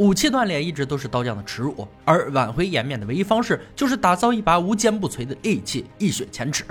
武器锻炼一直都是刀匠的耻辱，而挽回颜面的唯一方式就是打造一把无坚不摧的利器，一雪前耻。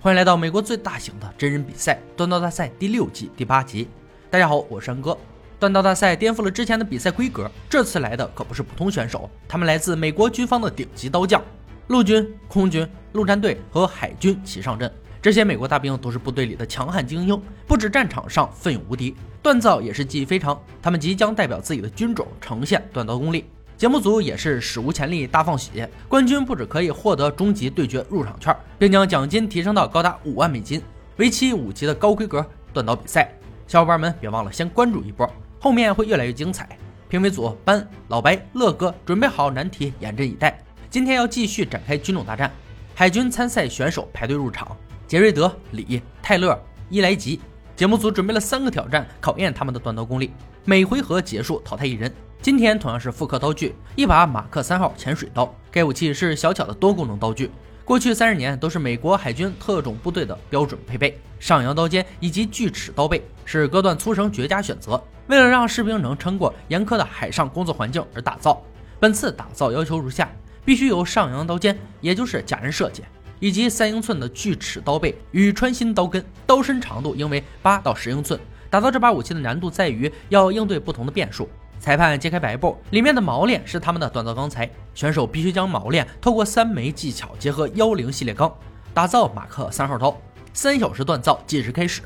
欢迎来到美国最大型的真人比赛——断刀大赛第六季第八集。大家好，我是山哥。断刀大赛颠覆了之前的比赛规格，这次来的可不是普通选手，他们来自美国军方的顶级刀匠，陆军、空军、陆战队和海军齐上阵。这些美国大兵都是部队里的强悍精英，不止战场上奋勇无敌，锻造也是技艺非常。他们即将代表自己的军种呈现锻刀功力。节目组也是史无前例大放血，冠军不止可以获得终极对决入场券，并将奖金提升到高达五万美金，为期五集的高规格锻刀比赛。小伙伴们别忘了先关注一波，后面会越来越精彩。评委组班、老白、乐哥准备好难题，严阵以待。今天要继续展开军种大战，海军参赛选手排队入场。杰瑞德、李、泰勒、伊莱吉，节目组准备了三个挑战，考验他们的锻刀功力。每回合结束淘汰一人。今天同样是复刻刀具，一把马克三号潜水刀。该武器是小巧的多功能刀具，过去三十年都是美国海军特种部队的标准配备。上扬刀尖以及锯齿刀背是割断粗绳绝佳选择。为了让士兵能撑过严苛的海上工作环境而打造。本次打造要求如下：必须有上扬刀尖，也就是假人设计。以及三英寸的锯齿刀背与穿心刀根，刀身长度应为八到十英寸。打造这把武器的难度在于要应对不同的变数。裁判揭开白布，里面的锚链是他们的锻造钢材，选手必须将锚链透过三枚技巧结合幺零系列钢，打造马克三号刀。三小时锻造计时开始。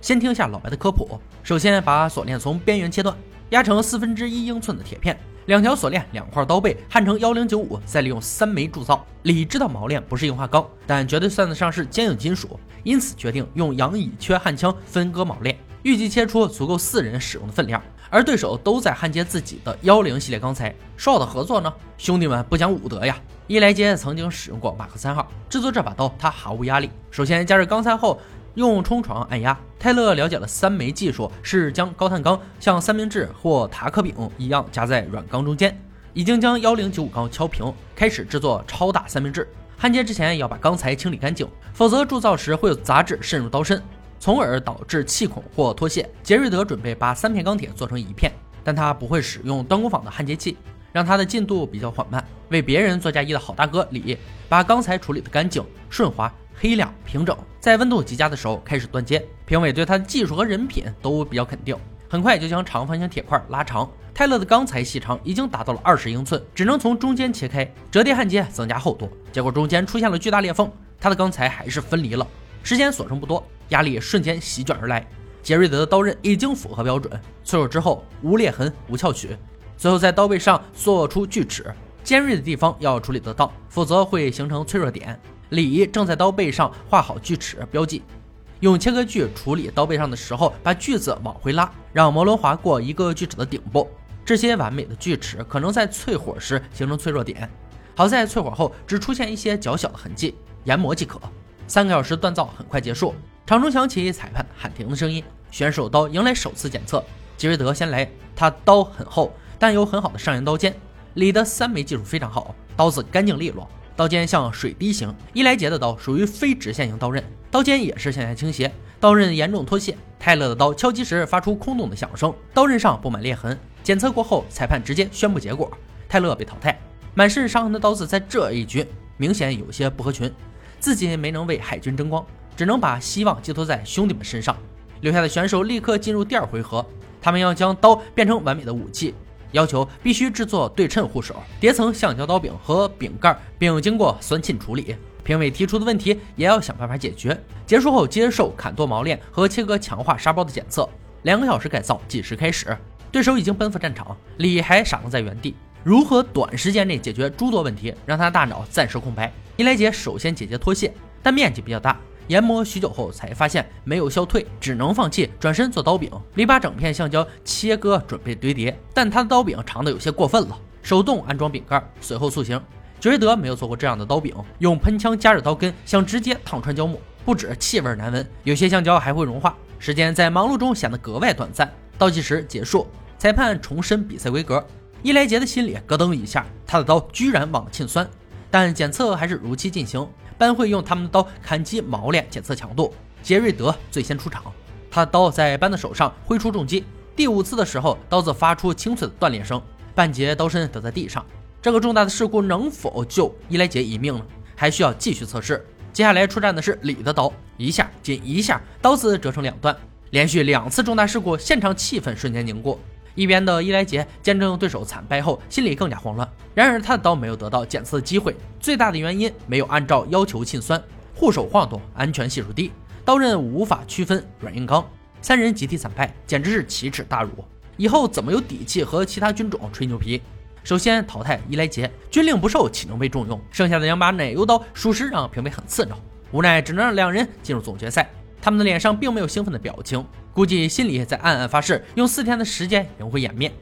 先听下老白的科普：首先把锁链从边缘切断，压成四分之一英寸的铁片。两条锁链，两块刀背，焊成幺零九五，再利用三枚铸造。李知道锚链不是硬化钢，但绝对算得上是坚硬金属，因此决定用羊乙炔焊枪分割锚链，预计切出足够四人使用的分量。而对手都在焊接自己的幺零系列钢材，说好的合作呢？兄弟们不讲武德呀！伊莱杰曾经使用过马克三号制作这把刀，他毫无压力。首先加热钢材后。用冲床按压，泰勒了解了三枚技术，是将高碳钢像三明治或塔克饼一样夹在软钢中间，已经将幺零九五钢敲平，开始制作超大三明治。焊接之前要把钢材清理干净，否则铸造时会有杂质渗入刀身，从而导致气孔或脱屑。杰瑞德准备把三片钢铁做成一片，但他不会使用端工坊的焊接器，让他的进度比较缓慢。为别人做嫁衣的好大哥李，把钢材处理得干净顺滑。黑亮平整，在温度极佳的时候开始断接。评委对他的技术和人品都比较肯定，很快就将长方形铁块拉长。泰勒的钢材细长已经达到了二十英寸，只能从中间切开，折叠焊接增加厚度。结果中间出现了巨大裂缝，他的钢材还是分离了。时间所剩不多，压力瞬间席卷而来。杰瑞德的刀刃已经符合标准，淬火之后无裂痕无翘曲。最后在刀背上做出锯齿，尖锐的地方要处理得当，否则会形成脆弱点。李正在刀背上画好锯齿标记，用切割锯处理刀背上的时候，把锯子往回拉，让摩轮划过一个锯齿的顶部。这些完美的锯齿可能在淬火时形成脆弱点，好在淬火后只出现一些较小的痕迹，研磨即可。三个小时锻造很快结束，场中响起裁判喊停的声音，选手刀迎来首次检测。吉瑞德先来，他刀很厚，但有很好的上扬刀尖。李的三枚技术非常好，刀子干净利落。刀尖像水滴形，伊莱杰的刀属于非直线型刀刃，刀尖也是向下倾斜，刀刃严重脱屑。泰勒的刀敲击时发出空洞的响声，刀刃上布满裂痕。检测过后，裁判直接宣布结果：泰勒被淘汰。满是伤痕的刀子在这一局明显有些不合群，自己没能为海军争光，只能把希望寄托在兄弟们身上。留下的选手立刻进入第二回合，他们要将刀变成完美的武器。要求必须制作对称护手、叠层橡胶刀柄和柄盖，并经过酸浸处理。评委提出的问题也要想办法解决。结束后接受砍剁锚链和切割强化沙包的检测。两个小时改造计时开始。对手已经奔赴战场，李还傻愣在原地。如何短时间内解决诸多问题，让他大脑暂时空白。伊莱杰首先解决脱线，但面积比较大。研磨许久后，才发现没有消退，只能放弃，转身做刀柄。李把整片橡胶切割，准备堆叠，但他的刀柄长得有些过分了，手动安装柄盖，随后塑形。杰瑞德没有做过这样的刀柄，用喷枪加热刀根，想直接烫穿胶木，不止气味难闻，有些橡胶还会融化。时间在忙碌中显得格外短暂。倒计时结束，裁判重申比赛规格。伊莱杰的心里咯噔一下，他的刀居然忘了沁酸，但检测还是如期进行。班会用他们的刀砍击锚链检测强度。杰瑞德最先出场，他的刀在班的手上挥出重击。第五次的时候，刀子发出清脆的断裂声。半截刀身倒在地上。这个重大的事故能否救伊莱杰一命呢？还需要继续测试。接下来出战的是李的刀，一下紧一下，刀子折成两段。连续两次重大事故，现场气氛瞬间凝固。一边的伊莱杰见证对手惨败后，心里更加慌乱。然而他的刀没有得到检测的机会，最大的原因没有按照要求沁酸，护手晃动，安全系数低，刀刃无法区分软硬刚。三人集体惨败，简直是奇耻大辱。以后怎么有底气和其他军种吹牛皮？首先淘汰伊莱杰，军令不受，岂能被重用？剩下的两把奶油刀，属实让评委很刺挠，无奈只能让两人进入总决赛。他们的脸上并没有兴奋的表情，估计心里在暗暗发誓，用四天的时间赢回颜面。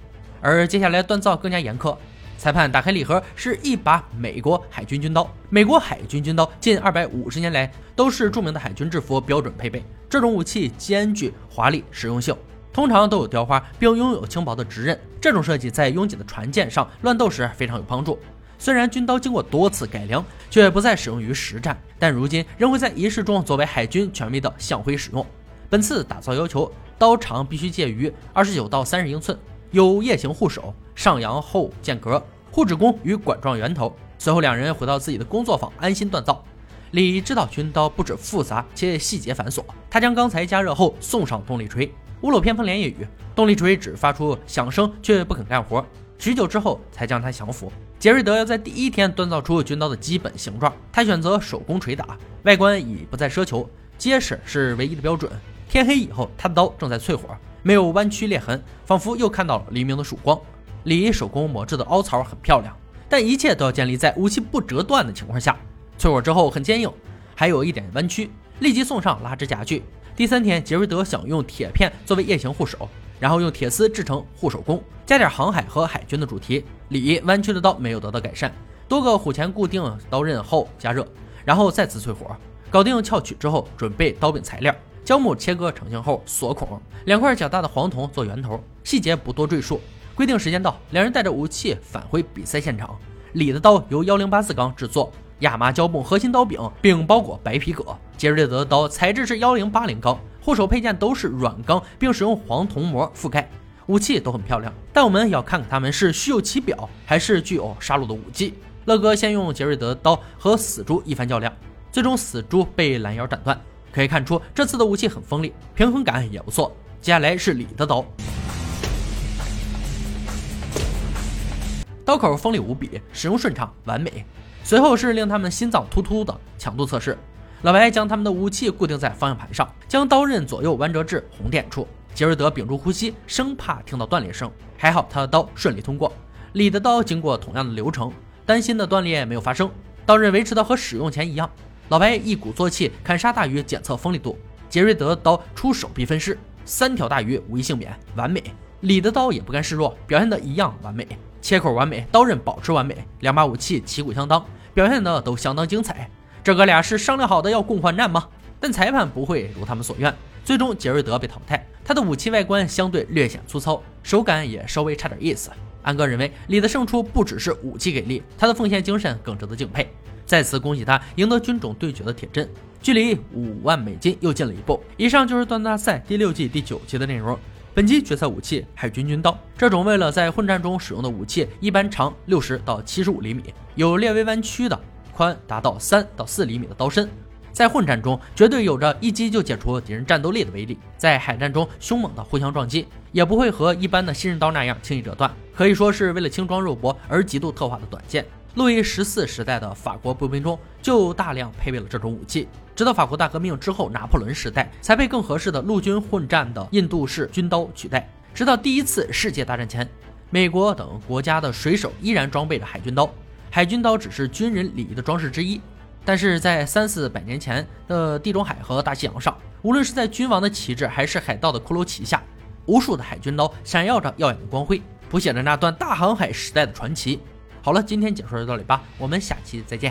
而接下来锻造更加严苛，裁判打开礼盒，是一把美国海军军刀。美国海军军刀近二百五十年来都是著名的海军制服标准配备，这种武器兼具华丽实用性。通常都有雕花，并拥有轻薄的直刃。这种设计在拥挤的船舰上乱斗时非常有帮助。虽然军刀经过多次改良，却不再使用于实战，但如今仍会在仪式中作为海军权威的象徽使用。本次打造要求，刀长必须介于二十九到三十英寸，有叶形护手，上扬后间隔，护指弓与管状圆头。随后两人回到自己的工作坊，安心锻造。李知道军刀不止复杂且细节繁琐，他将钢材加热后送上动力锤。屋漏偏逢连夜雨，动力锤只发出响声，却不肯干活。许久之后，才将它降服。杰瑞德要在第一天锻造出军刀的基本形状，他选择手工锤打，外观已不再奢求，结实是唯一的标准。天黑以后，他的刀正在淬火，没有弯曲裂痕，仿佛又看到了黎明的曙光。李手工磨制的凹槽很漂亮，但一切都要建立在武器不折断的情况下。淬火之后很坚硬，还有一点弯曲，立即送上拉直夹具。第三天，杰瑞德想用铁片作为夜行护手，然后用铁丝制成护手弓，加点航海和海军的主题。李弯曲的刀没有得到改善，多个虎钳固定刀刃后加热，然后再次淬火，搞定翘取之后，准备刀柄材料，胶木切割成型后锁孔，两块较大的黄铜做圆头，细节不多赘述。规定时间到，两人带着武器返回比赛现场。李的刀由幺零八四钢制作。亚麻胶布核心刀柄，并包裹白皮革。杰瑞德的刀材质是幺零八零钢，护手配件都是软钢，并使用黄铜膜覆盖。武器都很漂亮，但我们要看看他们是虚有其表，还是具有杀戮的武技。乐哥先用杰瑞德的刀和死猪一番较量，最终死猪被拦腰斩断。可以看出这次的武器很锋利，平衡感也不错。接下来是李的刀，刀口锋利无比，使用顺畅完美。随后是令他们心脏突突的强度测试。老白将他们的武器固定在方向盘上，将刀刃左右弯折至红点处。杰瑞德屏住呼吸，生怕听到断裂声。还好他的刀顺利通过。李的刀经过同样的流程，担心的断裂没有发生，刀刃维持的和使用前一样。老白一鼓作气砍杀大鱼，检测锋利度。杰瑞德的刀出手必分尸，三条大鱼无一幸免，完美。李的刀也不甘示弱，表现的一样完美，切口完美，刀刃保持完美，两把武器旗鼓相当。表现的都相当精彩，这哥俩是商量好的要共患难吗？但裁判不会如他们所愿，最终杰瑞德被淘汰。他的武器外观相对略显粗糙，手感也稍微差点意思。安哥认为李的胜出不只是武器给力，他的奉献精神更值得敬佩。再次恭喜他赢得军种对决的铁证，距离五万美金又近了一步。以上就是段大赛第六季第九期的内容。本期决赛武器海军军刀，这种为了在混战中使用的武器，一般长六十到七十五厘米，有略微弯曲的，宽达到三到四厘米的刀身，在混战中绝对有着一击就解除敌人战斗力的威力。在海战中凶猛的互相撞击，也不会和一般的新人刀那样轻易折断，可以说是为了轻装肉搏而极度特化的短剑。路易十四时代的法国步兵中就大量配备了这种武器。直到法国大革命之后，拿破仑时代才被更合适的陆军混战的印度式军刀取代。直到第一次世界大战前，美国等国家的水手依然装备着海军刀。海军刀只是军人礼仪的装饰之一。但是在三四百年前的地中海和大西洋上，无论是在君王的旗帜，还是海盗的骷髅旗下，无数的海军刀闪耀着耀眼的光辉，谱写着那段大航海时代的传奇。好了，今天解说就到这里吧，我们下期再见。